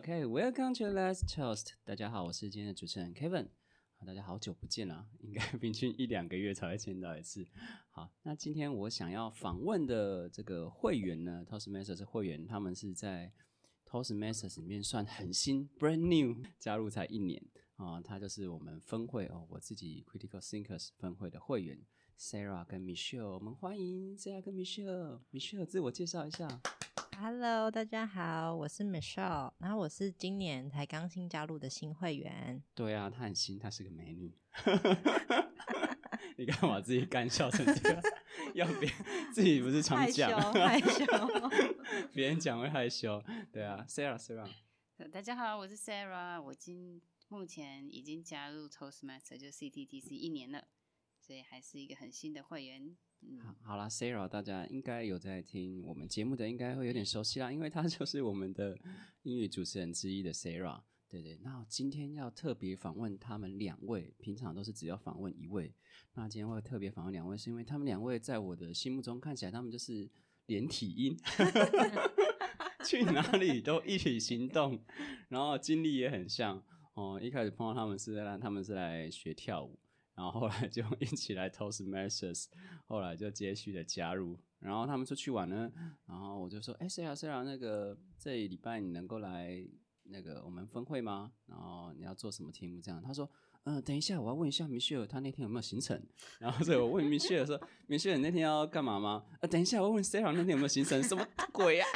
OK，Welcome to Let's Toast。大家好，我是今天的主持人 Kevin。大家好久不见了，应该平均一两个月才会见到一次。好，那今天我想要访问的这个会员呢，Toastmasters 会员，他们是在 Toastmasters 里面算很新，brand new，加入才一年啊。他就是我们分会哦，我自己 Critical Thinkers 分会的会员 Sarah 跟 Michelle，我们欢迎 Sarah 跟 Michelle。Michelle 自我介绍一下。Hello，大家好，我是 Michelle，然后我是今年才刚新加入的新会员。对啊，她很新，她是个美女。你干嘛自己干笑成这样？要别自己不是常害羞讲，害羞。别人讲会害羞。对啊，Sarah，Sarah，呃大家好，我是 Sarah，我今目前已经加入 Toastmaster 就 CTTC 一年了，所以还是一个很新的会员。嗯，好，好啦，Sarah，大家应该有在听我们节目的，应该会有点熟悉啦，因为她就是我们的英语主持人之一的 Sarah。对对，那今天要特别访问他们两位，平常都是只要访问一位，那今天会特别访问两位，是因为他们两位在我的心目中看起来，他们就是连体婴，去哪里都一起行动，然后经历也很像哦。一开始碰到他们是来，他们是来学跳舞，然后后来就 一起来 Toastmasters，后来就接续的加入。然后他们出去玩呢，然后我就说：“哎，Sarah Sarah，那个这礼拜你能够来那个我们分会吗？然后你要做什么题目？”这样他说：“嗯、等一下，我要问一下 Michelle，他那天有没有行程？”然后所以我问 Michelle 说：“Michelle，你那天要干嘛吗？”啊，等一下，我问 Sarah 那天有没有行程？什么鬼呀、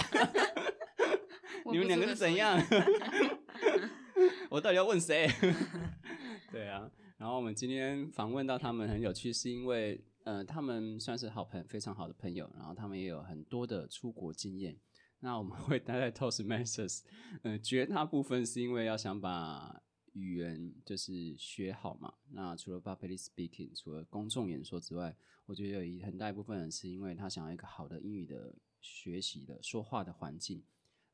你们两个是怎样？我到底要问谁？对啊，然后我们今天访问到他们很有趣，是因为呃，他们算是好朋非常好的朋友，然后他们也有很多的出国经验。那我们会待在 Toastmasters，呃，绝大部分是因为要想把语言就是学好嘛。那除了 public speaking，除了公众演说之外，我觉得有一很大一部分人是因为他想要一个好的英语的学习的说话的环境。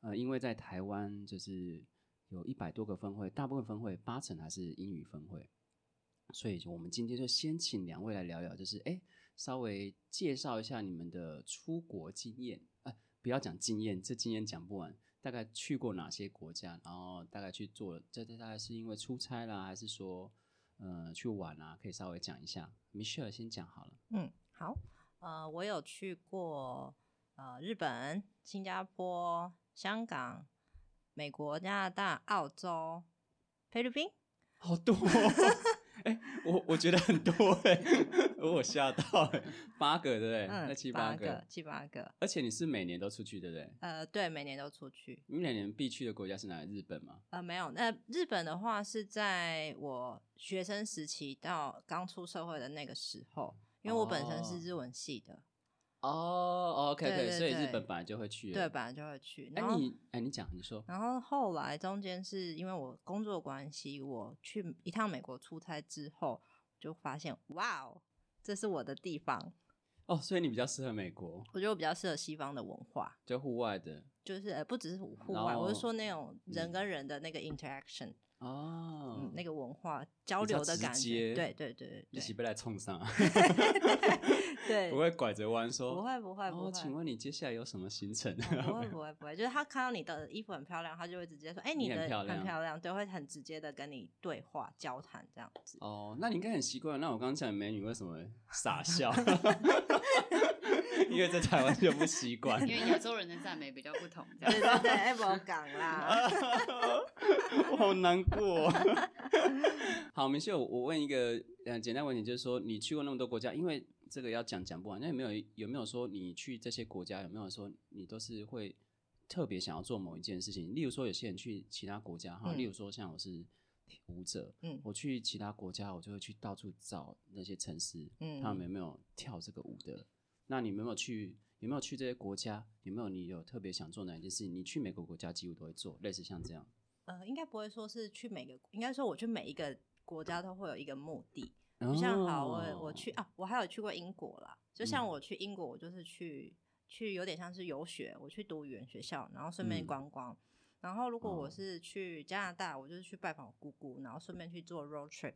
呃，因为在台湾就是有一百多个分会，大部分分会八成还是英语分会，所以我们今天就先请两位来聊聊，就是哎，稍微介绍一下你们的出国经验。呃，不要讲经验，这经验讲不完。大概去过哪些国家，然后大概去做了，这这大概是因为出差啦，还是说呃去玩啊？可以稍微讲一下。Michelle 先讲好了。嗯，好，呃，我有去过呃日本、新加坡、香港、美国、加拿大、澳洲、菲律宾。好多、哦，哎、我我觉得很多哎、我吓到哎、八个对不对？那嗯，七八个，七八个。而且你是每年都出去对不对？呃，对，每年都出去。你每年必去的国家是哪里？日本吗？呃，没有。那日本的话是在我学生时期到刚出社会的那个时候，因为我本身是日文系的，哦，OK 对 OK，对对所以日本本来就会去。对，，本来就会去。哎、然后你哎，你讲，你说，然后后来中间是因为我工作关系，我去一趟美国出差之后，就发现哇哦，这是我的地方。哦，所以你比较适合美国，我觉得我比较适合西方的文化，就户外的就是呃不只是户外，我是后说那种人跟人的那个 interaction，、哦。嗯，那个文化交流的感觉。对对对对一起被来冲上 对，不会拐着弯说。不会不会不哦，会。请问你接下来有什么行程？哦不会 不会不会，就是他看到你的衣服很漂亮，他就会直接说：“哎、你的很漂亮漂亮。”对，会很直接的跟你对话交谈这样子。哦，那你应该很习惯。那我刚刚讲的美女为什么傻笑？因为在台湾就不习惯。因为亚洲人的赞美比较不同，这对样。对对，哎，我讲啦。我好难过。好，明秀，我问一个呃简单问题，就是说你去过那么多国家，因为这个要讲讲不完，那有没有有没有说你去这些国家，有没有说你都是会特别想要做某一件事情？例如说，有些人去其他国家哈，嗯例如说像我是舞者，嗯我去其他国家，我就会去到处找那些城市，嗯他们有没有跳这个舞的？那你有没有去？有没有去这些国家？有没有你有特别想做哪一件事情？你去每个国家几乎都会做，类似像这样。呃，应该不会说是去每个，应该说我去每一个国家都会有一个目的。像好，我我去啊，我还有去过英国啦。就像我去英国，我就是去去有点像是游学，我去读语言学校，然后顺便嗯观光。然后如果我哦是去加拿大，我就是去拜访我姑姑，然后顺便去做 road trip，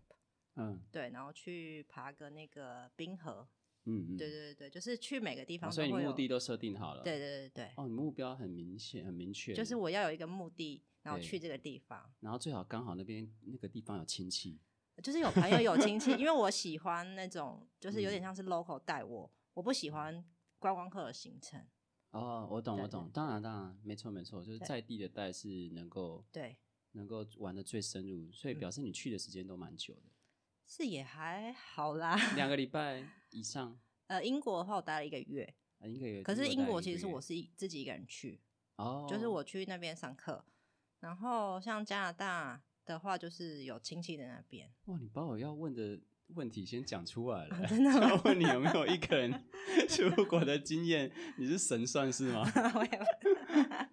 嗯，对，然后去爬个那个冰河，嗯嗯，对对对对，就是去每个地哦所以你。目的都设定好了。对对对对，哦，你目标很明显，很明确。就是，我要有一个目的，然后去这个地方。然后最好刚好那边那个地方有亲戚。就是有朋友有亲戚，因为我喜欢那种，就是有点嗯像是 local 带我，我不喜欢观光客的行程。哦，我懂，我懂。当然，当然，没错，没错，就是在地的带是能够对，能够玩的最深入，所以嗯表示你去的时间都蛮久的，是也还好啦。两个礼拜 以上。呃，英国的话我待了一个月，啊应该有。可是英国其实我是是一自己一个人去，哦，就是我去那边上课，然后像加拿大的话，就是有亲戚在那边。哇，你把我要问的问题先讲出来了，真的 吗要问你有没有一个人 出国的经验？你是神算是吗？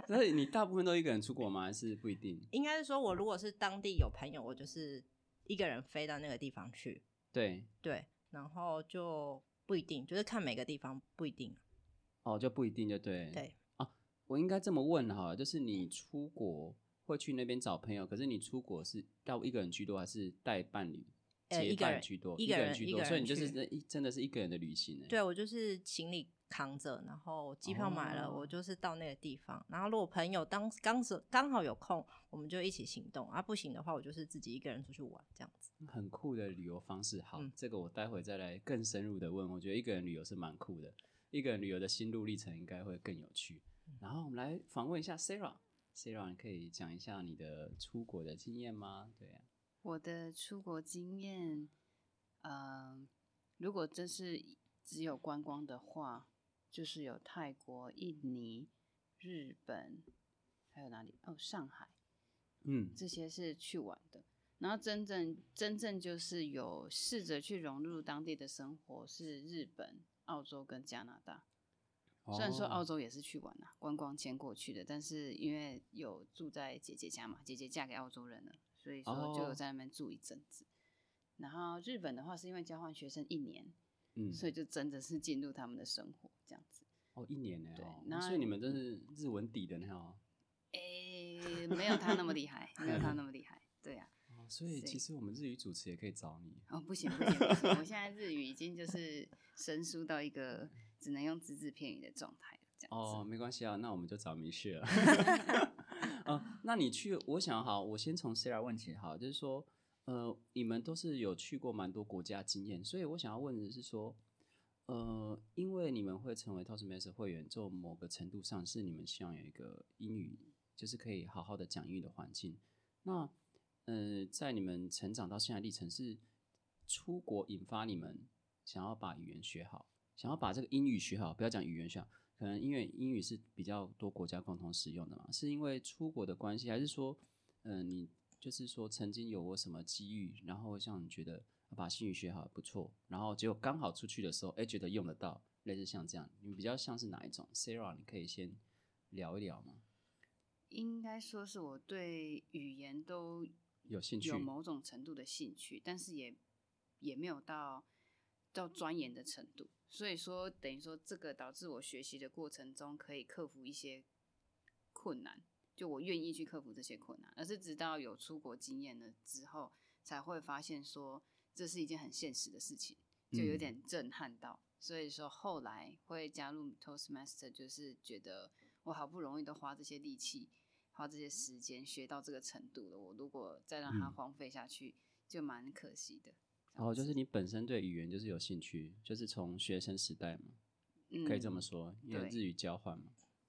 所以你大部分都一个人出国吗？还是不一定？应该是说，我如果是当地有朋友，我就是一个人飞到那个地方去，对，对，然后就不一定，就是看每个地方不一定。哦，就不一定，就对。对啊，我应该这么问哈，就是你出国会去那边找朋友，可是你出国是到一个人居多，还是带伴侣？一个人伴居多，一个人人居多，所以你就是一真的是一个人的旅行呢。对我就是行李扛着，然后机票买了，哦我就是到那个地方。然后如果朋友当刚是刚好有空，我们就一起行动；啊，不行的话，我就是自己一个人出去玩这样子。很酷的旅游方式。好，嗯这个我待会再来更深入的问。我觉得一个人旅游是蛮酷的，一个人旅游的心路历程应该会更有趣。嗯然后我们来访问一下 Sarah。Sarah，你可以讲一下你的出国的经验吗？对呀、我的出国经验，呃，如果真是只有观光的话，就是有泰国、印尼、日本，还有哪里？哦，上海，嗯，这些是去玩的。然后真正真正就是有试着去融入当地的生活，是日本、澳洲跟加拿大。虽然说澳哦洲也是去玩啦，观光签过去的，但是因为有住在姐姐家嘛，姐姐嫁给澳洲人了，所以说就在那边住一阵子。然后日本的话是因为交换学生一年，嗯，所以就真的是进入他们的生活这样子。哦，一年呢、对所以你们真是日文底的呢哦。诶、没有他那么厉害，没有他那么厉害。对呀、哦，所以其实我们日语主持也可以找你。哦，不行不行不行，我现在日语已经就是生疏到一个只能用只字片语的状态了，这样子。哦，没关系啊，那我们就找米雪了。呃，那你去，我想好，我先从谁来问起哈，就是说，呃，你们都是有去过蛮多国家经验，所以我想要问的是说，呃，因为你们会成为 Toastmaster 会员，就某个程度上是你们希望有一个英语，就是可以好好的讲英语的环境。那，呃，在你们成长到现在历程是出国引发你们想要把语言学好，想要把这个英语学好，不要讲语言学好，可能因为英语是比较多国家共同使用的嘛，是因为出国的关系，还是说，嗯、你就是说曾经有过什么机遇，然后像你觉得把英语学好不错，然后结果刚好出去的时候，哎，觉得用得到，类似像这样，你比较像是哪一种？Sarah，你可以先聊一聊吗？应该说是我对语言都有兴趣有某种程度的兴趣，但是也也没有到到钻研的程度。所以说，等于说这个导致我学习的过程中可以克服一些困难，就我愿意去克服这些困难，而是直到有出国经验了之后，才会发现说这是一件很现实的事情，就有嗯点震撼到。所以说后来会加入 Toastmaster，就是觉得我好不容易都花这些力气。花这些时间学到这个程度了，我如果再让它嗯荒废下去，就蛮可惜的。然后就是你本身对语言就是有兴趣，就是从学生时代嘛，可以这么嗯说，因为对日语交换嘛。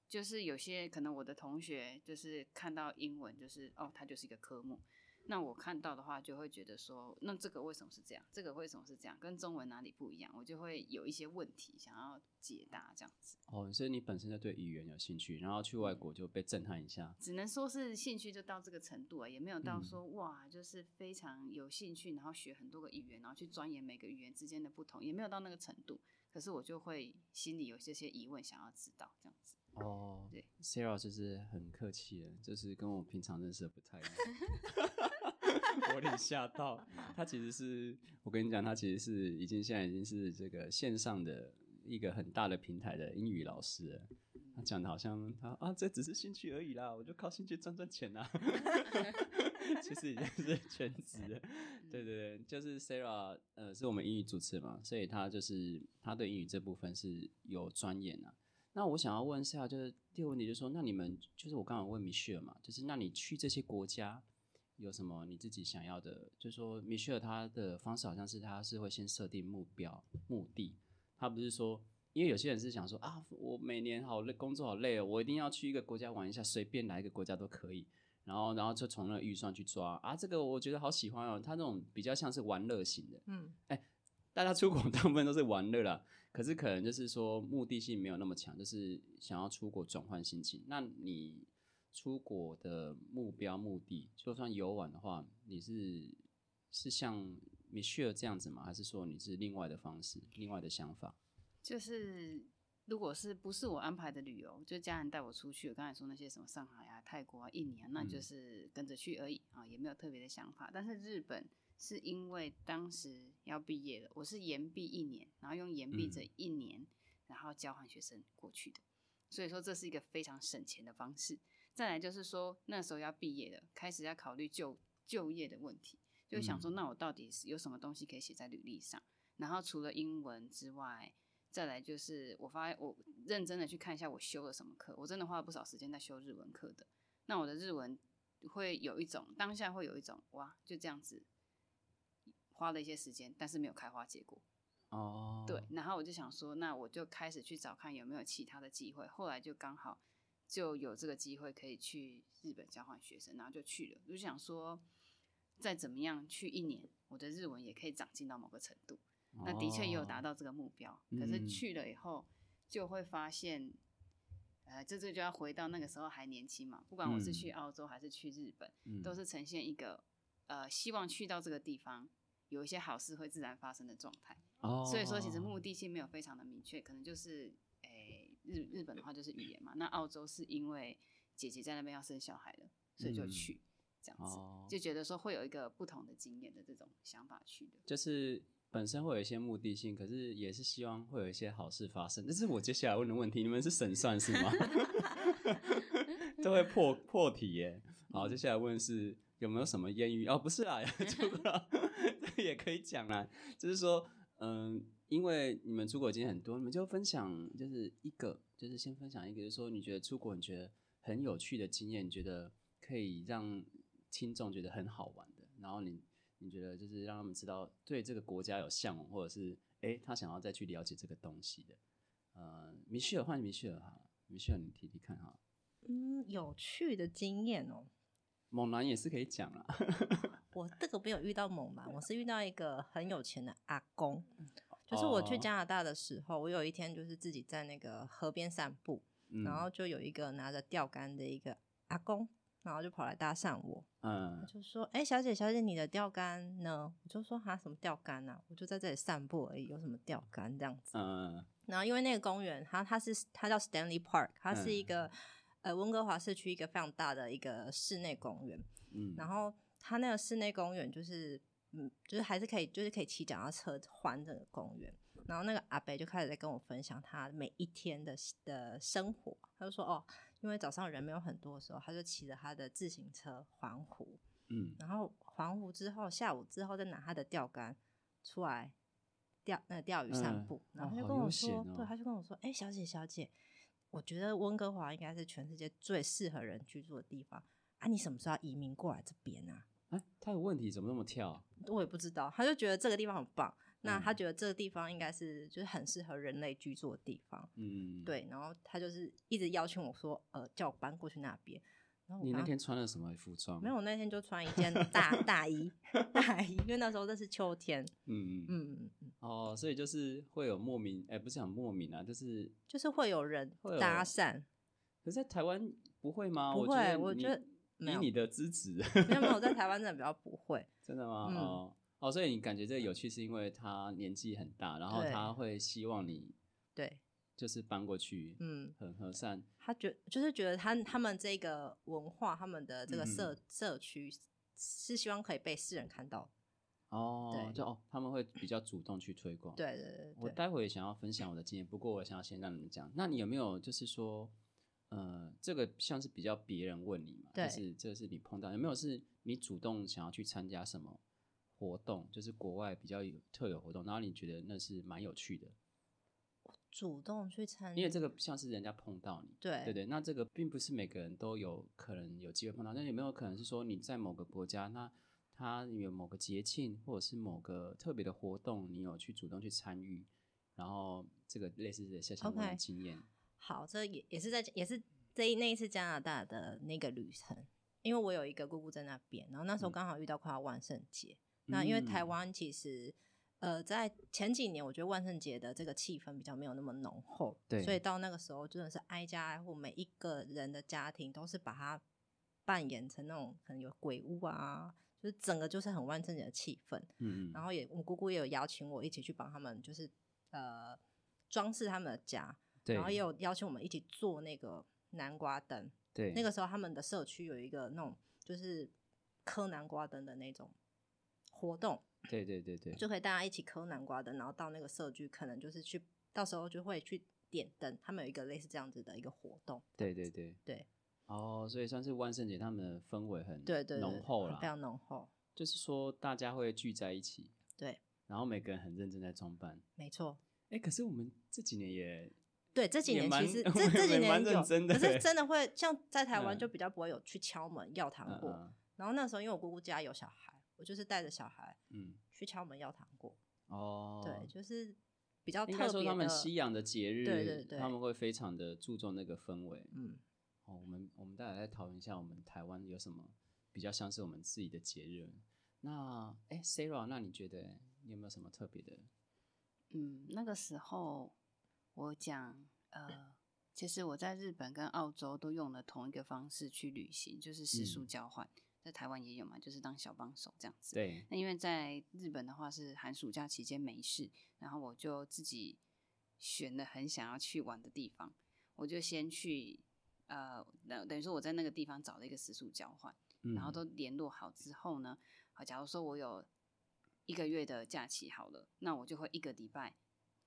就是有些可能我的同学就是看到英文，就是哦，它就是一个科目。那我看到的话，就会觉得说，那这个为什么是这样？这个为什么是这样？跟中文哪里不一样？我就会有一些问题想要解答，这样子。哦，所以你本身就对语言有兴趣，然后去外国就被震撼一下。只能说是兴趣就到这个程度啊，也没有到嗯说、哇，就是非常有兴趣，然后学很多个语言，然后去钻研每个语言之间的不同，也没有到那个程度。可是我就会心里有这些疑问，想要知道这样子。哦，对，Sarah 就是很客气的，就是跟我平常认识的不太一样。我有点吓到，他其实是我跟你讲，他其实是已经现在已经是这个线上的一个很大的平台的英语老师了。他讲的好像他啊，这只是兴趣而已啦，我就靠兴趣赚赚钱啦。其实已经是全职了。对对对，就是 Sarah，呃，是我们英语主持嘛，所以他就是他对英语这部分是有钻研啊。那我想要问一下，就是第二个问题，就是说，那你们就是我刚刚问 Michelle 嘛，就是那你去这些国家有什么你自己想要的？就是说，Michelle 他的方式好像是他是会先设定目标目的，他不是说。因为有些人是想说啊，我每年好累，工作好累哦，我一定要去一个国家玩一下，随便哪一个国家都可以。然后，然后就从那个预算去抓啊，这个我觉得好喜欢哦。他那种比较像是玩乐型的，嗯，哎，大家出国 大部分都是玩乐啦，可是可能就是说目的性没有那么强，就是想要出国转换心情。那你出国的目标目的，就算游玩的话，你是是像 Michelle 这样子吗？还是说你是另外的方式，另外的想法？就是，如果是不是我安排的旅游，就家人带我出去，我刚才说那些什么上海啊、泰国啊、印尼啊，那就是跟着去而已啊，也没有特别的想法。但是日本是因为当时要毕业了，我是延毕一年，然后用延毕这一年，然后交换学生过去的，所以说这是一个非常省钱的方式。再来就是说那时候要毕业了，开始要考虑就就业的问题，就想说那我到底是有什么东西可以写在履历上？然后除了英文之外。再来就是，我发我认真的去看一下我修了什么课，我真的花了不少时间在修日文课的。那我的日文会有一种当下会有一种哇，就这样子花了一些时间，但是没有开花结果。哦，对，然后我就想说，那我就开始去找看有没有其他的机会。后来就刚好就有这个机会可以去日本交换学生，然后就去了。我就想说，再怎么样去一年，我的日文也可以长进到某个程度。那的确也有达到这个目标，可是去了以后就会发现，呃，这这就要回到那个时候还年轻嘛。不管我是去澳洲还是去日本，都是呈现一个呃希望去到这个地方有一些好事会自然发生的状态。哦，所以说其实目的性没有非常的明确，可能就是诶日日本的话就是语言嘛。那澳洲是因为姐姐在那边要生小孩了，所以就去这样子，就觉得说会有一个不同的经验的这种想法去的，就是。本身会有一些目的性，可是也是希望会有一些好事发生。这是我接下来问的问题，你们是神算是吗？都会破破题耶。好，接下来问是有没有什么艳遇？哦，不是啊，出国 也可以讲啦。就是说，嗯，因为你们出国经验很多，你们就分享就是一个，就是先分享一个，就是说你觉得出国你觉得很有趣的经验，你觉得可以让听众觉得很好玩的，然后你。你觉得就是让他们知道对这个国家有向往，或者是哎，他想要再去了解这个东西的。呃，米歇尔换米歇尔哈，米歇尔你提提看哈。嗯，有趣的经验哦。猛男也是可以讲啊。我这个没有遇到猛男，我是遇到一个很有钱的阿公。就是我去加拿大的时候，我有一天就是自己在那个河边散步，然后就有一个拿着钓竿的一个阿公。然后就跑来搭讪我，嗯，就说：“哎，小姐，小姐，你的钓竿呢？”我就说：“哈，什么钓竿啊？我就在这里散步而已，有什么钓竿这样子？”嗯，然后因为那个公园，它它是它叫 Stanley Park，它是一个呃温哥华市区一个非常大的一个室内公园。嗯，然后它那个室内公园就是嗯，就是还是可以，就是可以骑脚踏车环这个公园。然后那个阿北就开始在跟我分享他每一天的的生活，他就说：“哦。”因为早上人没有很多的时候，他就骑着他的自行车环湖，嗯，然后环湖之后，下午之后再拿他的钓竿出来钓那钓鱼散步，然后他就跟我说，对，他就跟我说，哎，小姐小姐，我觉得温哥华应该是全世界最适合人居住的地方啊，你什么时候要移民过来这边啊？哎，他的问题怎么那么跳？我也不知道，他就觉得这个地方很棒。那他觉得这个地方应该是就是很适合人类居住的地方，嗯，对。然后他就是一直邀请我说，呃，叫我搬过去那边。然后你那天穿了什么服装？没有，我那天就穿一件大大衣，大衣，因为那时候那是秋天。嗯嗯嗯。哦，所以就是会有莫名，哎，不是很莫名啊，就是就是会有人搭讪。可在台湾不会吗？不会，我觉得以你的资质，没有没有，在 台湾真的比较不会。真的吗？哦。哦，所以你感觉这个有趣，是因为他年纪很大，然后他会希望你对，就是搬过去，嗯，很和善。他觉就是觉得他他们这个文化，他们的这个社社区是希望可以被世人看到。哦，就哦，他们会比较主动去推广。对对对。我待会也想要分享我的经验，不过我想要先让你们讲。那你有没有就是说，呃，这个像是比较别人问你嘛，对。就是这个是你碰到有没有是你主动想要去参加什么活动，就是国外比较有特有活动，然后你觉得那是蛮有趣的，主动去参，因为这个像是人家碰到你，对对对，那这个并不是每个人都有可能有机会碰到，那有没有可能是说你在某个国家，那它有某个节庆或者是某个特别的活动，你有去主动去参与，然后这个类似的像相关的经验好，这也也是在也是这一那一次加拿大的那个旅程，因为我有一个姑姑在那边，然后那时候嗯。刚好遇到快要万圣节，那因为台嗯。湾其实。呃，在前几年，我觉得万圣节的这个气氛比较没有那么浓厚，对所以到那个时候真的是挨家挨户，每一个人的家庭都是把它扮演成那种可能有鬼屋啊，就是整个就是很万圣节的气氛。然后也我姑姑也有邀请我一起去帮他们，就是呃装饰他们的家，对，然后也有邀请我们一起做那个南瓜灯。对那个时候他们的社区有一个那种就是磕南瓜灯的那种活动，对对对对，就可以大家一起磕南瓜灯，然后到那个社区可能就是去到时候就会去点灯，他们有一个类似这样子的一个活动。对对对对哦，所以算是万圣节他们的氛围很对对对浓厚了，非常浓厚。就是说大家会聚在一起，对，然后每个人很认真在装扮。没错。哎，可是我们这几年也对，这几年其实 我这这几年有，认真的可是欸真的会像在台湾嗯就比较不会有去敲门要糖果。嗯嗯然后那时候因为我姑姑家有小孩，我就是带着小孩嗯去敲门要糖果。哦，对，就是比较特应。该说他们西洋的节日，对对对他们会非常的注重那个氛围。嗯，哦，我们我们待会再讨论一下，我们台湾有什么比较像是我们自己的节日。那哎，Sarah，那你觉得你有没有什么特别的？嗯，那个时候我讲，呃，其实我在日本跟澳洲都用了同一个方式去旅行，就是食宿嗯交换，在台湾也有嘛，就是当小帮手这样子。对，那因为在日本的话是寒暑假期间没事，然后我就自己选了很想要去玩的地方，我就先去，呃，等等于说我在那个地方找了一个食宿交换。嗯然后都联络好之后呢，好，假如说我有一个月的假期好了，那我就会一个礼拜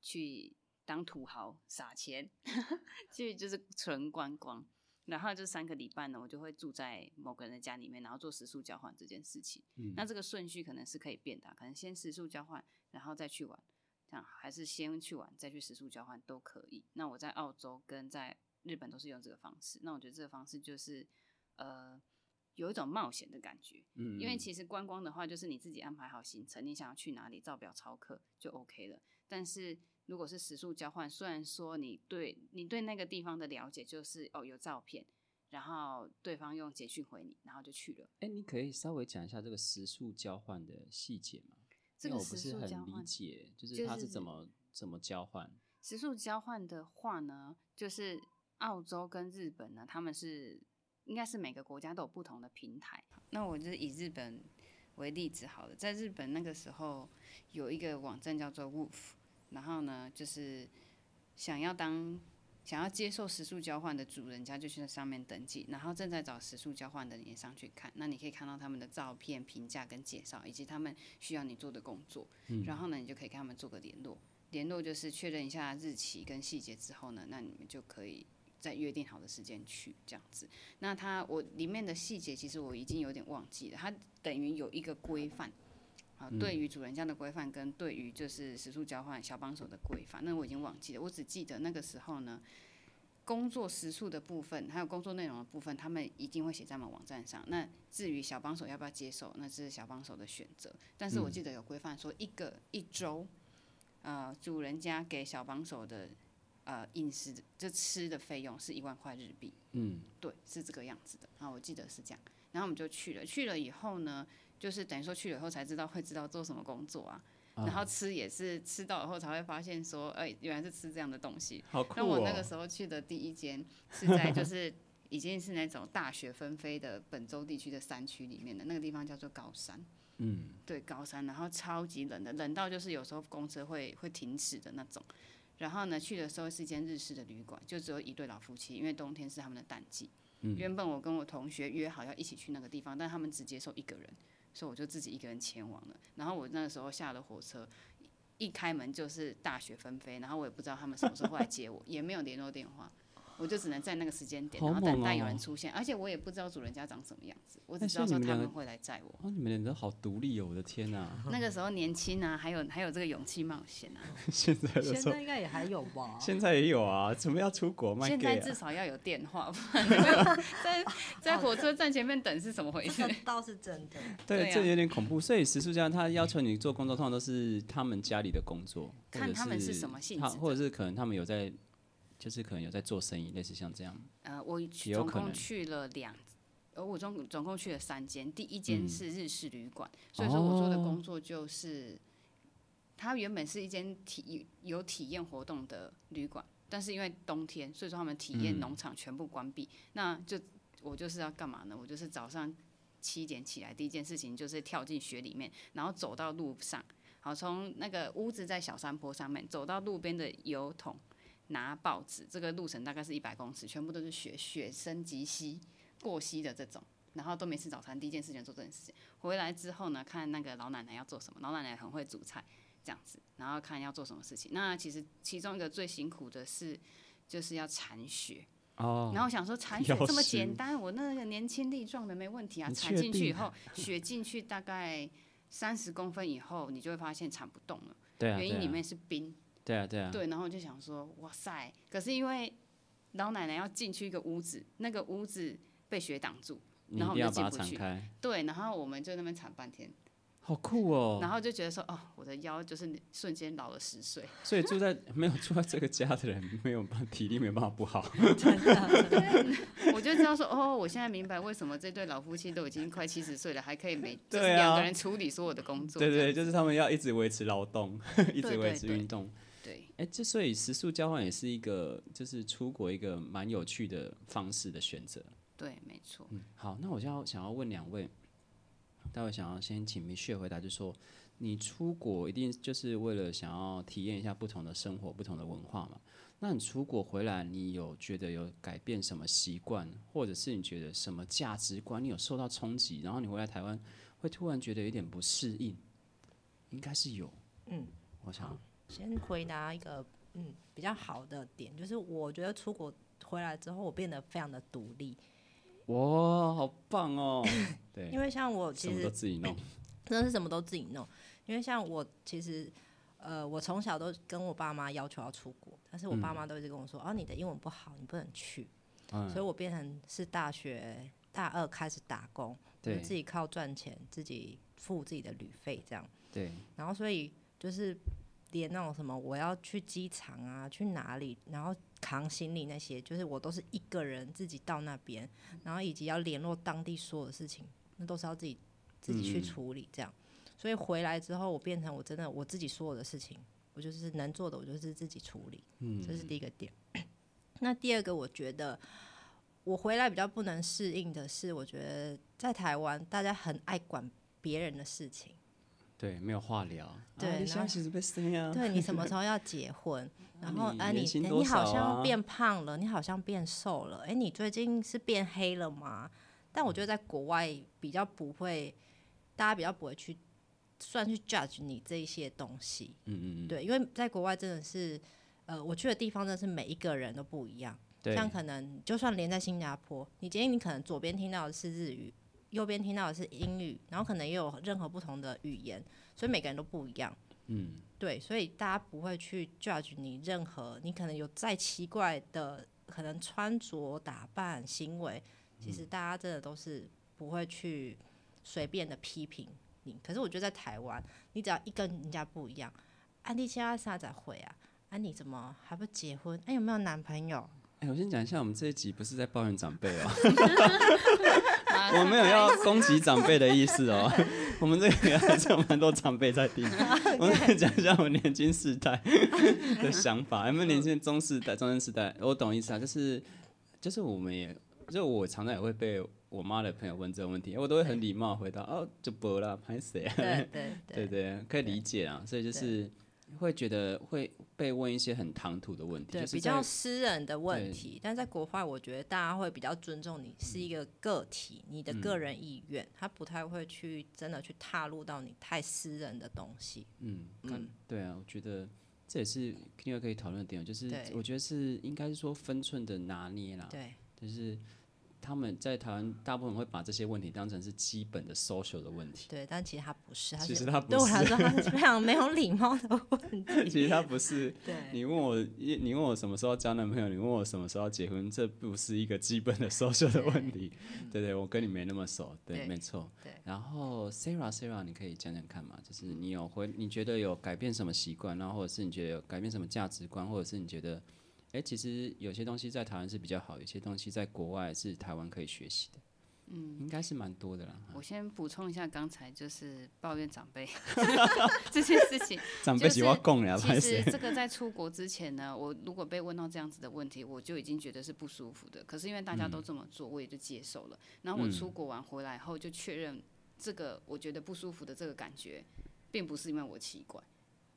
去当土豪撒钱，去就是纯观光。然后这三个礼拜呢，我就会住在某个人的家里面，然后做食宿交换这件事情。嗯那这个顺序可能是可以变的啊，可能先食宿交换，然后再去玩，这样还是先去玩再去食宿交换都可以。那我在澳洲跟在日本都是用这个方式，那我觉得这个方式就是呃有一种冒险的感觉，嗯，因为嗯其实观光的话，就是你自己安排好行程，你想要去哪里，照表操课就 OK 了。但是如果是食宿交换，虽然说你对你对那个地方的了解就是哦有照片，然后对方用简讯回你，然后就去了。哎，你可以稍微讲一下这个食宿交换的细节吗？这个食因为我不是很理解，就就是它是怎么怎么交换？食宿交换的话呢，就是澳洲跟日本呢，他们是应该是每个国家都有不同的平台。那我就是以日本为例子好了，在日本那个时候有一个网站叫做 Woof，然后呢，就是想要当想要接受食宿交换的主人家就去那上面登记，然后正在找食宿交换的人也上去看，那你可以看到他们的照片、评价跟介绍，以及他们需要你做的工作。然后呢，你就可以跟他们做个联络，联络就是确认一下日期跟细节之后呢，那你们就可以在约定好的时间去这样子。那它我里面的细节其实我已经有点忘记了，它等于有一个规范。啊，对于主人家的规范跟对于就是食宿交换小帮手的规范，那我已经忘记了。我只记得那个时候呢，工作时数的部分还有工作内容的部分，他们一定会写在我们网站上。那至于小帮手要不要接受，那是小帮手的选择。但是我记得有规范说，一个一周，呃，主人家给小帮手的呃饮食就吃的费用是一万块日币。嗯，对，是这个样子的。啊，我记得是这样。然后我们就去了，去了以后呢，就是等于说去了以后才知道会知道做什么工作啊。然后吃也是吃到以后才会发现说，哎、原来是吃这样的东西。好酷那我那个哦！时候去的第一间是在就是已经是那种大雪纷飞的本州地区的山区里面的那个地方叫做高山。嗯，对，高山，然后超级冷的，冷到就是有时候公车会会停止的那种。然后呢，去的时候是一间日式的旅馆，就只有一对老夫妻，因为冬天是他们的淡季。原本我跟我同学约好要一起去那个地方，但他们只接受一个人，所以我就自己一个人前往了。然后我那个时候下了火车，一开门就是大雪纷飞，然后我也不知道他们什么时候会来接我，也没有联络电话。我就只能在那个时间点，然后等待有人出现，而且我也不知道主人家长什么样子，我只那知道说他们会来载我。哦，你们两个好独立哦，我的天哪！那个时候年轻啊，还有还有这个勇气冒险啊，现在的现在应该也还有吧？现在也有啊，怎么要出国卖现在至啊？少要有电话，在在火车站前面等是怎么回事？倒是真的。对，这有点恐怖。所以食宿家他要求你做工作，通常都是他们家里的工作，看他们是什么性质或者是可能他们有在，就是可能有在做生意，类似像这样。呃，我总共去了两，呃，我总总共去了三间，第一间嗯是日式旅馆，所以说我做的哦工作就是，它原本是一间体有体验活动的旅馆，但是因为冬天，所以说他们体验嗯农场全部关闭，那就我就是要干嘛呢？我就是早上七点起来，第一件事情就是跳进雪里面，然后走到路上，好从那个屋子在小山坡上面走到路边的油桶。拿报纸，这个路程大概是一百公尺，全部都是雪，雪深及膝，过膝的这种，然后都没吃早餐，第一件事情做这件事情。回来之后呢，看那个老奶奶要做什么，老奶奶很会煮菜，这样子，然后看要做什么事情。那其实其中一个最辛苦的是，就是要铲雪。哦，然后想说 铲雪这么简单，我那个年轻力壮的没问题啊，铲进去以后，雪进去大概三十公分以后，你就会发现铲不动了，对啊，对啊原因里面是冰。对啊，对啊，对，然后我就想说，哇塞！可是因为老奶奶要进去一个屋子，那个屋子被雪挡住，然后我就进不去开，对，然后我们就那边铲半天，好酷哦。然后就觉得说，哦，我的腰就是瞬间老了十岁。所以住在 没有住在这个家的人，没有办法体力没有办法不好。我就知道说，哦，我现在明白为什么这对老夫妻都已经快七十岁了，还可以每就是两个人处理所有的工作。对对，就是他们要一直维持劳动，一直维持运动。对，哎，之所以食宿交换也是一个，就是出国一个蛮有趣的方式的选择。对，没错。嗯，好，那我就要想要问两位，待会想要先请明旭回答，就是说你出国一定就是为了想要体验一下不同的生活、不同的文化嘛？那你出国回来，你有觉得有改变什么习惯，或者是你觉得什么价值观你有受到冲击，然后你回来台湾会突然觉得有点不适应？应该是有，嗯，我想，先回答一个嗯比较好的点，就是我觉得出国回来之后，我变得非常的独立，哇，好棒哦！对，因为像我其实都自己弄，真的是什么都自己弄。因为像我其实，呃，我从小都跟我爸妈要求要出国，但是我爸妈都一直跟我说，哦，你的英文不好，你不能去。嗯所以我变成是大学大二开始打工，就自己靠赚钱，自己付自己的旅费这样。对，然后所以就是连那种什么我要去机场啊，去哪里，然后扛行李那些，就是我都是一个人自己到那边，然后以及要联络当地所有的事情，那都是要自己自己去嗯处理这样。所以回来之后，我变成我真的我自己所有的事情，我就是能做的，我就是自己处理。嗯，这是第一个点。那第二个，我觉得我回来比较不能适应的是，我觉得在台湾大家很爱管别人的事情。对，没有话聊。对然后啊你现在其实被生呀。对你什么 时候要结婚？然后哎啊，你你好像变胖了，你好像变瘦了，哎，你最近是变黑了吗？但我觉得在国外比较不会，大家比较不会去算去 judge 你这一些东西。嗯嗯嗯，对，因为在国外真的是，呃，我去的地方真的是每一个人都不一样。对，像可能就算连在新加坡，你今天你可能左边听到的是日语，右边听到的是英语，然后可能也有任何不同的语言，所以每个人都不一样。嗯，对，所以大家不会去 judge 你任何，你可能有再奇怪的可能穿着打扮行为，其实大家真的都是不会去随便的批评你。可是我觉得在台湾，你只要一跟人家不一样，安迪现在啥才会啊？啊，你怎么还不结婚？哎、有没有男朋友？哎、我先讲一下，我们这一集不是在抱怨长辈哦，马 我没有要攻击长辈的意思哦。我们这个还是有蛮多长辈在听，我们讲一下我们年轻世代 的想法。有没有年轻中世代、中生世代？我懂意思啊，就是就是我们也，就我常常也会被我妈的朋友问这个问题，我都会很礼貌回答哦，就不啦，拍谁啊？对对对对，可以理解啊。所以就是会觉得会被问一些很唐突的问题，对，就是比较私人的问题。但在国外，我觉得大家会比较尊重你是一个个体，你的个人意愿，他不太会去真的去踏入到你太私人的东西。嗯，嗯嗯，对啊，我觉得这也是另外可以讨论的点，就是我觉得是应该是说分寸的拿捏啦，对就是他们在台湾大部分会把这些问题当成是基本的 social 的问题，对，但其实他不是，他是其实他不对我来说他是非常没有礼貌的问题。其实他不是。对你问我，你你问我什么时候交男朋友，你问我什么时候结婚，这不是一个基本的 social 的问题。对对，我跟你没那么熟，对，对没错。对然后 Sarah Sarah，你可以讲讲看嘛，就是你有回，你觉得有改变什么习惯，然后或者是你觉得有改变什么价值观，或者是你觉得，哎，其实有些东西在台湾是比较好，有些东西在国外是台湾可以学习的。嗯，应该是蛮多的啦。我先补充一下，刚才就是抱怨长辈 这件事情。长辈喜欢供了，其？实这个在出国之前呢，我如果被问到这样子的问题，我就已经觉得是不舒服的。可是因为大家都这么做，我也就接受了。然后我出国完回来后，就确认这个我觉得不舒服的这个感觉，并不是因为我奇怪。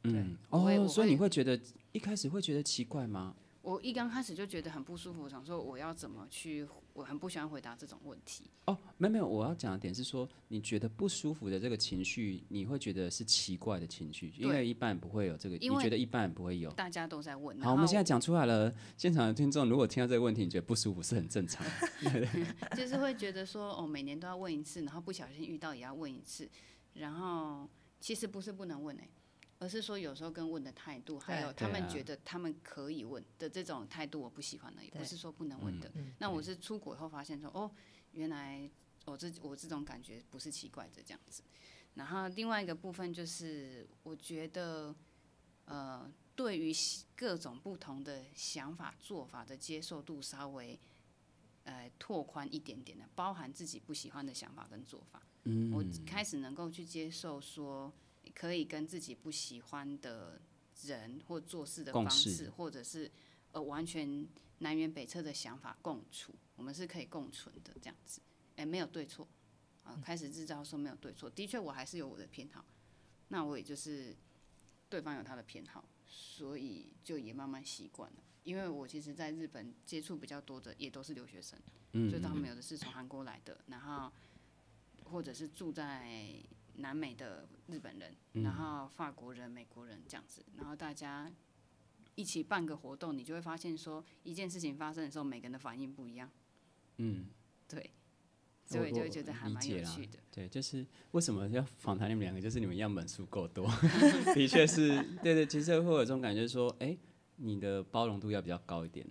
嗯，哦，所以你会会觉得一开始会觉得奇怪吗？我一刚开始就觉得很不舒服，我想说我要怎么去，我很不喜欢回答这种问题。哦，没有没有，我要讲的点是说，你觉得不舒服的这个情绪，你会觉得是奇怪的情绪，因为一般不会有这个，你觉得一般不会有。大家都在问，好，我们现在讲出来了，现场的听众如果听到这个问题，你觉得不舒服是很正常的。就是会觉得说，哦，每年都要问一次，然后不小心遇到也要问一次，然后其实不是不能问哎、而是说有时候跟问的态度，还有他们觉得他们可以问的这种态度，我不喜欢的，也不是说不能问的。嗯那我是出国以后发现说，哦，原来我这我这种感觉不是奇怪的这样子。然后另外一个部分就是，我觉得，呃，对于各种不同的想法做法的接受度稍微，呃，拓宽一点点的，包含自己不喜欢的想法跟做法。嗯，我开始能够去接受说，可以跟自己不喜欢的人或做事的方式，或者是呃完全南辕北辙的想法共处，我们是可以共存的这样子，哎、没有对错啊、开始制造说没有对错，的确我还是有我的偏好，那我也就是对方有他的偏好，所以就也慢慢习惯了。因为我其实在日本接触比较多的也都是留学生，嗯就他们有的是从韩国来的，然后或者是住在南美的日本人，嗯。然后法国人、美国人这样子，然后大家一起办个活动，你就会发现说，一件事情发生的时候，每个人的反应不一样，嗯，对，所以就我会觉得还蛮有趣的。对，就是为什么要访谈你们两个，就是你们样本数够多，的确是，对对，其实会有这种感觉，说，哎、你的包容度要比较高一点，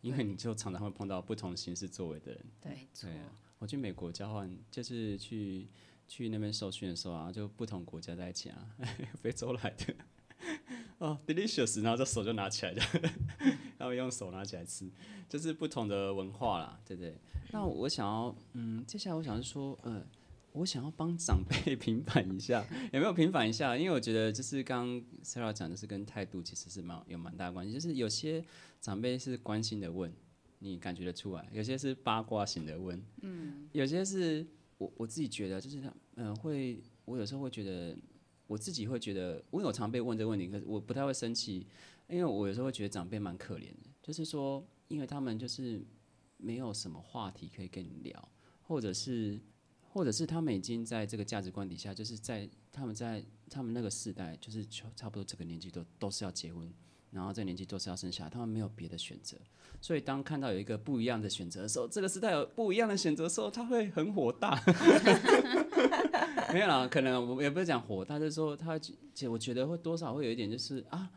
因为你就常常会碰到不同形式作为的人。对。对，啊，我去美国交换，就是去去那边受训的时候啊，就不同国家在一起啊，非洲来的，哦，delicious，然后这手就拿起来的，然后用手拿起来吃，就是不同的文化啦，对不对？那我想要，嗯，接下来我想是说，呃，我想要帮长辈平反一下，有没有平反一下？因为我觉得就是刚刚 Sarah 讲的是跟态度其实是蛮有蛮大关系，就是有些长辈是关心的问，你感觉得出来；有些是八卦型的问，嗯，有些是我我自己觉得就是嗯、会我有时候会觉得。我自己会觉得，因为我常被问这个问题，可是我不太会生气，因为我有时候会觉得长辈蛮可怜的，就是说，因为他们就是没有什么话题可以跟你聊，或者是，或者是他们已经在这个价值观底下，就是在他们在他们那个世代，就是差差不多这个年纪都都是要结婚，然后这个年纪都是要生小孩，他们没有别的选择，所以当看到有一个不一样的选择的时候，这个时代有不一样的选择的时候，他会很火大。没有啦，可能我也不是讲火大，就是说他其实我觉得会多少会有一点，就是啊，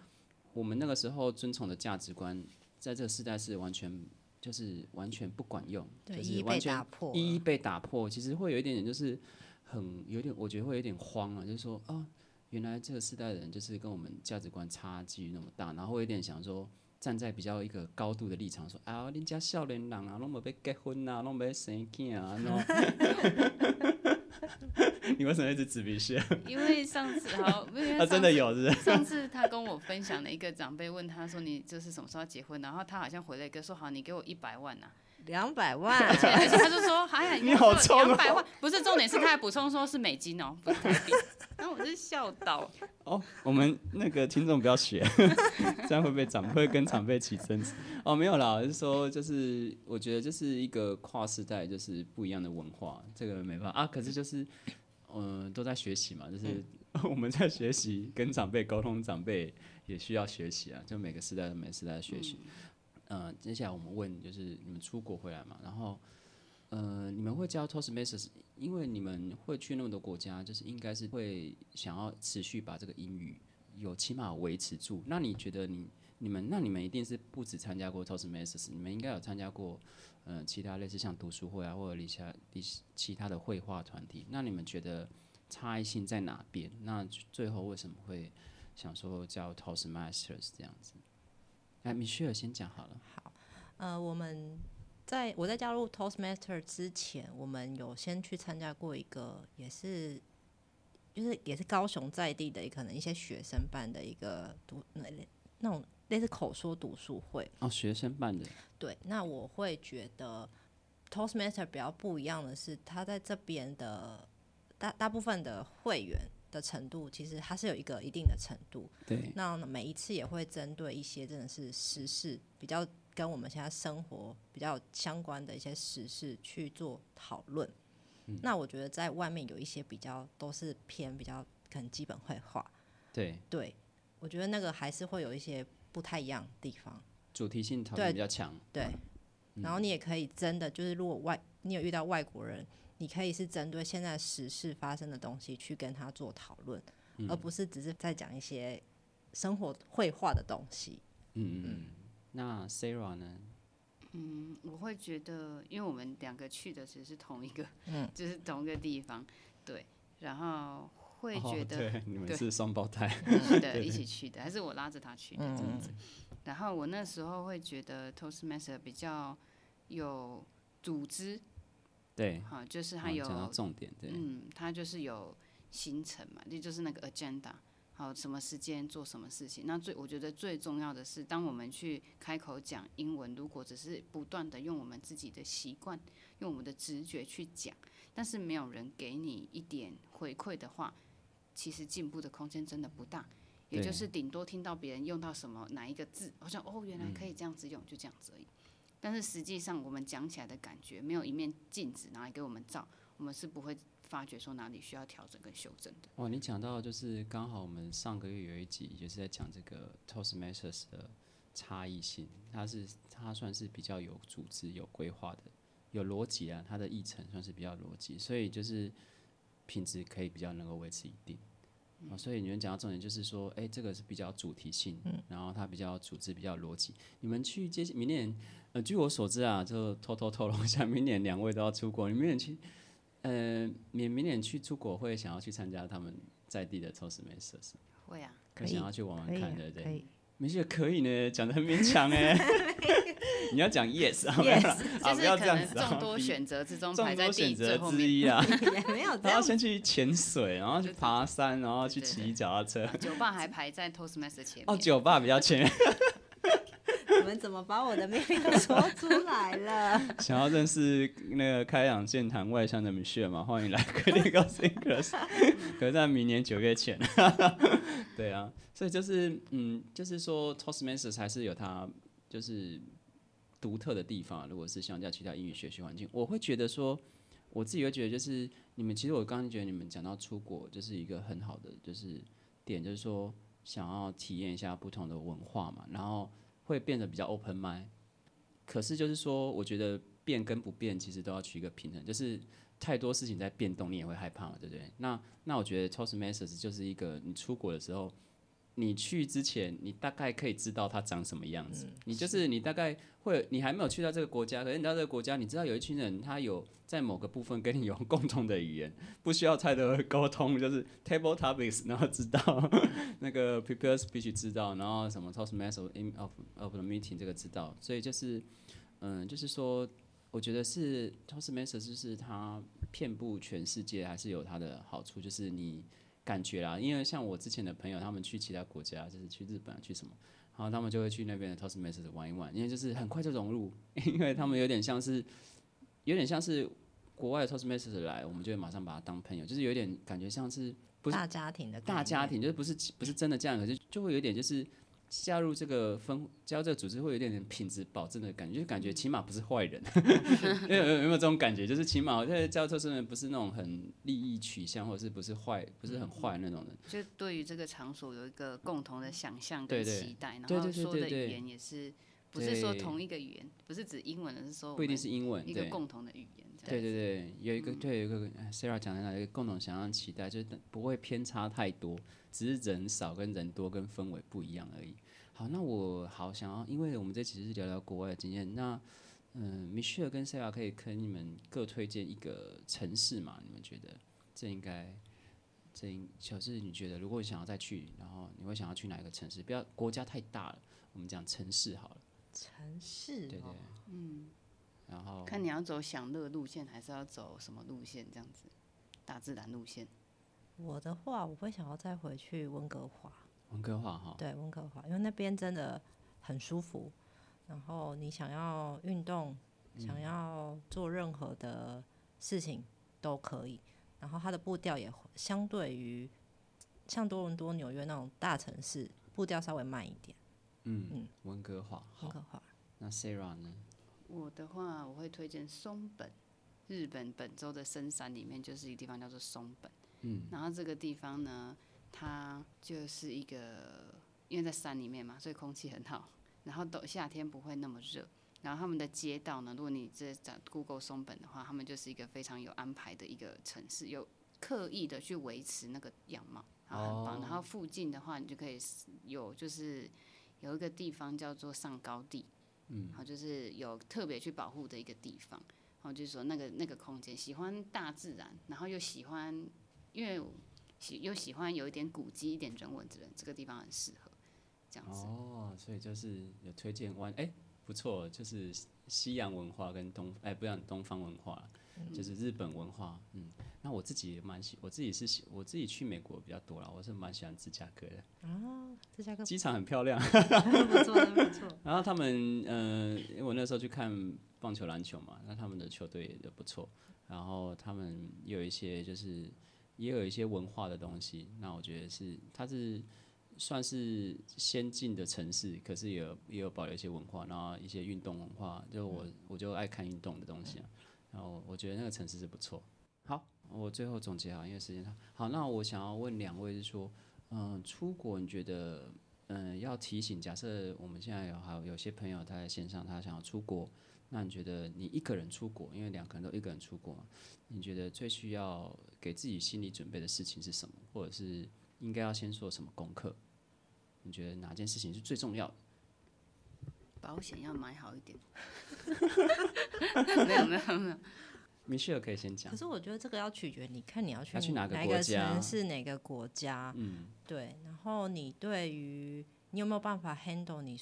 我们那个时候遵从的价值观，在这个时代是完全就是完全不管用，对，就一一被是完全打破了，一一被打破，其实会有一点点就是很有点，我觉得会有点慌啊，就是说啊，原来这个时代的人就是跟我们价值观差距那么大，然后会有点想说。站在比较一个高度的立场说啊，人家少年人啊，拢没被结婚啊，拢没生囝啊，喏。你为什么一直指鼻血？因为上次好，因为他真的有，是不是？上次他跟我分享了一个长辈问他说：“你就是什么时候要结婚？”然后他好像回了一个说：“好，你给我一百万呐、两百万，而且而且他就说：“哎呀，你好冲哦两百万，不是重点是他还补充说是美金哦，不是台币。”然后我就笑到，哦，我们那个听众不要学，这样会被长辈跟长辈起争执。哦，没有啦，我是说，就是我觉得就是一个跨世代，就是不一样的文化，这个没办法啊。可是就是嗯、都在学习嘛，就是 我们在学习，跟长辈沟通，长辈也需要学习啊，就每个时代有每个时代的学习。嗯、接下来我们问，就是你们出国回来嘛，然后，呃，你们会教 Toastmasters，因为你们会去那么多国家，就是应该是会想要持续把这个英语有起码维持住。那你觉得你你们那你们一定是不止参加过 Toastmasters，你们应该有参加过，呃，其他类似像读书会啊，或者其他其其他的绘画团体。那你们觉得差异性在哪边？那最后为什么会想说教 Toastmasters 这样子？哎，米歇尔先讲好了。好呃，我们在我在加入 Toastmaster 之前，我们有先去参加过一个，也是就是也是高雄在地的，可能一些学生办的一个读那那种类似口说读书会。哦，学生办的，对，那我会觉得 Toastmaster 比较不一样的是，他在这边的大大部分的会员的程度，其实它是有一个一定的程度。对，那每一次也会针对一些真的是时事比较跟我们现在生活比较相关的一些时事去做讨论。那我觉得在外面有一些比较都是偏比较可能基本绘画，对，对我觉得那个还是会有一些不太一样的地方。主题性讨论对比较强。对，然后你也可以真的就是，如果外你有遇到外国人，你可以是针对现在时事发生的东西去跟他做讨论，而不是只是在讲一些生活绘画的东西。嗯嗯嗯。那 Sarah 呢？嗯，我会觉得，因为我们两个去的其实是同一个，嗯 就是同一个地方，对，然后会觉哦、得，对，你们是双胞胎。嗯，对，一起去的，还是我拉着他去的这样子。然后我那时候会觉得 Toastmaster 比较有组织，对，好，就是他有，讲到重点，对，嗯，他就是有行程嘛，也就是那个 agenda，好，什么时间做什么事情。那最我觉得最重要的是，当我们去开口讲英文，如果只是不断的用我们自己的习惯，用我们的直觉去讲，但是没有人给你一点回馈的话，其实进步的空间真的不大。也就是顶多听到别人用到什么哪一个字，好像哦原来可以这样子用，就这样子而已。但是实际上我们讲起来的感觉，没有一面镜子拿来给我们照，我们是不会发觉说哪里需要调整跟修正的。哦，你讲到就是刚好我们上个月有一集就是在讲这个 Toastmasters 的差异性，它是它算是比较有组织、有规划的、有逻辑啊，它的议程算是比较逻辑，所以就是品质可以比较能够维持一定。啊，所以你们讲到重点就是说，哎、这个是比较主题性，嗯然后它比较组织、比较逻辑。你们去接明年，呃，据我所知啊，就偷偷透露一下，明年两位都要出国，你明年去，呃，明明年去出国会想要去参加他们在地的 Toastmasters，会啊，可以想要去玩玩看，对不对？没事，可以呢，讲的很勉强哎。你要讲 yes 啊，没有啦啊，就是不要可能这样子啊，众多选择之中 众排多选择。之一啊。也没有这他要，先去潜水，然后去爬山，然后去骑脚踏车。酒吧还排在 Toastmaster 前面。哦，酒吧比较前面。怎么把我的秘密都说出来了？想要认识那个开朗健谈外向的 Michelle 嘛，欢迎来 Critical Thinkers。可是在明年九月前，对啊，所以就是嗯，就是说 Toastmasters 还是有它就是独特的地方。如果是相较其他英语学习环境，我会觉得说，我自己会觉得就是你们其实我刚刚觉得你们讲到出国就是一个很好的就是点，就是说想要体验一下不同的文化嘛，然后会变得比较 open mind。可是就是说，我觉得变跟不变其实都要取一个平衡，就是太多事情在变动，你也会害怕，对不对？那那我觉得 Toastmasters 就是一个你出国的时候，你去之前，你大概可以知道它长什么样子。你就是你大概会，你还没有去到这个国家，可是你到这个国家，你知道有一群人他有在某个部分跟你有 共同的语言，不需要太多的沟通，就是 table topics，然后知道 那个 prepare speech 知道，然后什么 Toastmasters in of of the meeting 这个知道，所以就是嗯，就是说，我觉得是 Toastmasters 就是它遍布全世界，还是有它的好处，就是你感觉啦，因为像我之前的朋友，他们去其他国家，就是去日本去什么，然后他们就会去那边的 Toastmasters 玩一玩，因为就是很快就融入，因为他们有点像是，有点像是国外的 Toastmasters 来，我们就会马上把他当朋友，就是有点感觉像是不是大家庭的大家庭，就是不是不是真的这样，可是就会有点就是加入这个分加入这个组织会有点点品质保证的感觉，就感觉起码不是坏人，有有有没有这种感觉？就是起码在加入特殊人不是那种很利益取向，或者是不是坏，不是很坏那种人。就对于这个场所有一个共同的想象跟期待，然对对对后说的语言也是不是说同一个语言，不是指英文，而是说不一定是英文，一个。共同的语言。对对对，有一个对有一个哎 Sarah 讲的那有一个共同想象期待，就是不会偏差太多，只是人少跟人多跟氛围不一样而已。好，那我好想要，因为我们这期是聊聊国外的经验，那嗯，Michelle 跟 Sarah 可以跟你们各推荐一个城市嘛？你们觉得这应该这应小智，你觉得如果你想要再去，然后你会想要去哪一个城市？不要国家太大了，我们讲城市好了。城市对对哦，，嗯，然后看你要走享乐路线，还是要走什么路线这样子，大自然路线。我的话，我会想要再回去温哥华。温哥华哈，对，温哥华，因为那边真的很舒服。然后你想要运动，想要做任何的事情都可以。然后它的步调也相对于像多伦多、纽约那种大城市，步调稍微慢一点。嗯嗯，温哥华好。温哥华，那 Sarah 呢？我的话，我会推荐松本，日本本州的深山里面就是一个地方叫做松本。嗯，然后这个地方呢，它就是一个，因为在山里面嘛，所以空气很好，然后都夏天不会那么热。然后他们的街道呢，如果你这找 Google 松本的话，他们就是一个非常有安排的一个城市，有刻意的去维持那个样貌，然后很棒。然后附近的话，你就可以有就是有一个地方叫做上高地，嗯，然后就是有特别去保护的一个地方。然后就是说那个那个空间，喜欢大自然，然后又喜欢，因为喜又喜欢有一点古迹、一点人文之类，这个地方很适合这样子。哦，所以就是有推荐湾，哎、不错，就是西洋文化跟东，哎、不要东方文化，就是日本文化，嗯，那我自己也蛮喜，我自己是喜，我自己去美国比较多啦，我是蛮喜欢芝加哥的，啊，芝加哥。机场很漂亮，不错，不错。然后他们，呃，因为我那时候去看棒球、篮球嘛，那他们的球队也不错，然后他们也有一些就是也有一些文化的东西，那我觉得是它是算是先进的城市，可是也有也有保留一些文化，然后一些运动文化，就我我就爱看运动的东西啊，然后我觉得那个城市是不错。好，我最后总结好，因为时间上好，那我想要问两位是说，嗯、出国你觉得？嗯，要提醒，假设我们现在有还有有些朋友他在线上，他想要出国，那你觉得你一个人出国，因为两个人都一个人出国嘛，你觉得最需要给自己心理准备的事情是什么，或者是应该要先做什么功课？你觉得哪件事情是最重要的？保险要买好一点。没有没有没有，米歇尔可以先讲可。是我觉得这个要取决你看你要去要去哪个城市、哪个国家，嗯，对。然后你对于你有没有办法 handle 你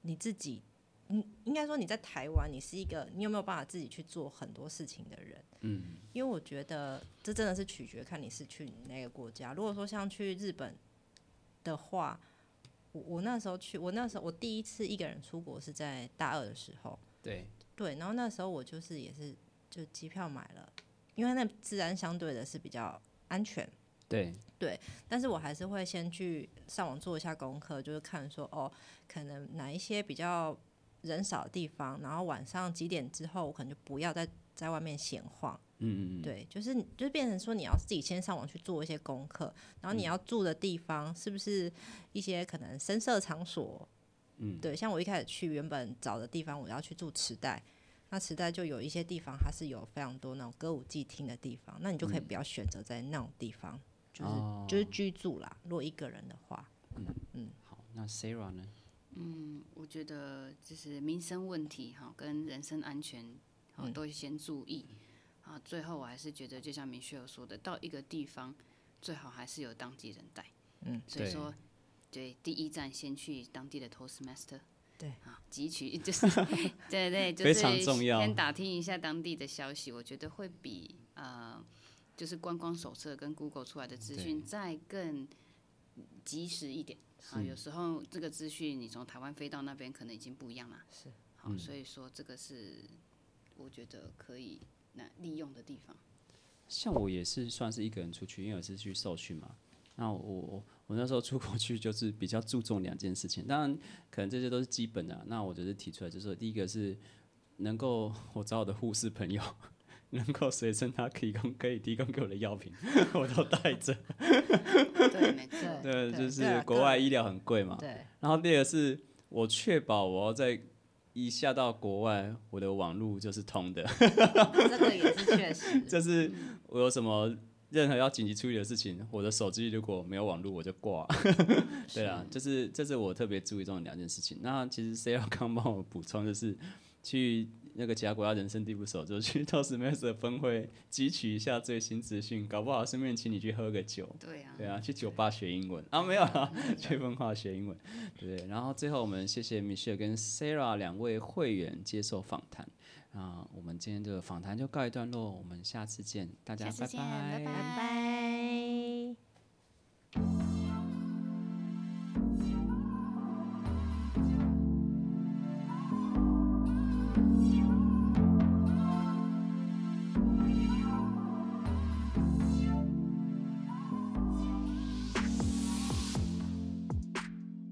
你自己？嗯，应该说你在台湾，你是一个你有没有办法自己去做很多事情的人？嗯，因为我觉得这真的是取决看你是去哪个国家。如果说像去日本的话，我我那时候去，我那时候我第一次一个人出国是在大二的时候，对，对，然后那时候我就是也是就机票买了，因为那自然相对的是比较安全，对，但是我还是会先去上网做一下功课，就是看说哦，可能哪一些比较人少的地方，然后晚上几点之后，我可能就不要再在外面闲晃。嗯嗯嗯，对，就是就是变成说你要自己先上网去做一些功课，然后你要住的地方是不是一些可能深色场所？嗯，对，像我一开始去原本找的地方，我要去住池袋，那池袋就有一些地方它是有非常多那种歌舞伎厅的地方，那你就可以不要选择在那种地方，就是、哦就是居住啦。如果一个人的话，嗯嗯好，那 Sarah 呢？嗯，我觉得就是民生问题哈，跟人身安全好嗯都先注意。啊，最后我还是觉得，就像明旭有说的，到一个地方最好还是有当地人带。嗯，所以说，对，第一站先去当地的 Toastmaster。对啊，汲取就是 对对，就非是常重要先打听一下当地的消息，我觉得会比呃，就是观光手册跟 Google 出来的资讯再更及时一点。啊，有时候这个资讯你从台湾飞到那边可能已经不一样了。是，好，所以说这个是我觉得可以那利用的地方。像我也是算是一个人出去，因为我是去受训嘛。那我我我那时候出国去就是比较注重两件事情，当然可能这些都是基本的啊。那我就是提出来，就是说第一个是能够我找我的护士朋友能够随身他提供可以提供给我的药品，我都带着。对，没错，对，就是国外医疗很贵嘛。对，然后第二个是我确保我要在一下到国外，我的网络就是通的，这个也是确实。就是我有什么任何要紧急处理的事情，我的手机如果没有网络我就挂。对啊，就是这是我特别注意中的两件事情。那其实 C L 刚帮我补充，就是去那个其他国家人生地不熟，就去到时 Mars 的峰会汲取一下最新资讯，搞不好顺便请你去喝个酒。对啊，对啊，去酒吧学英文啊，没有，去文化学英文。对，然后最后我们谢谢 Michelle 跟 Sarah 两位会员接受访谈啊，我们今天的访谈就告一段落，我们下次见，大家拜拜拜拜。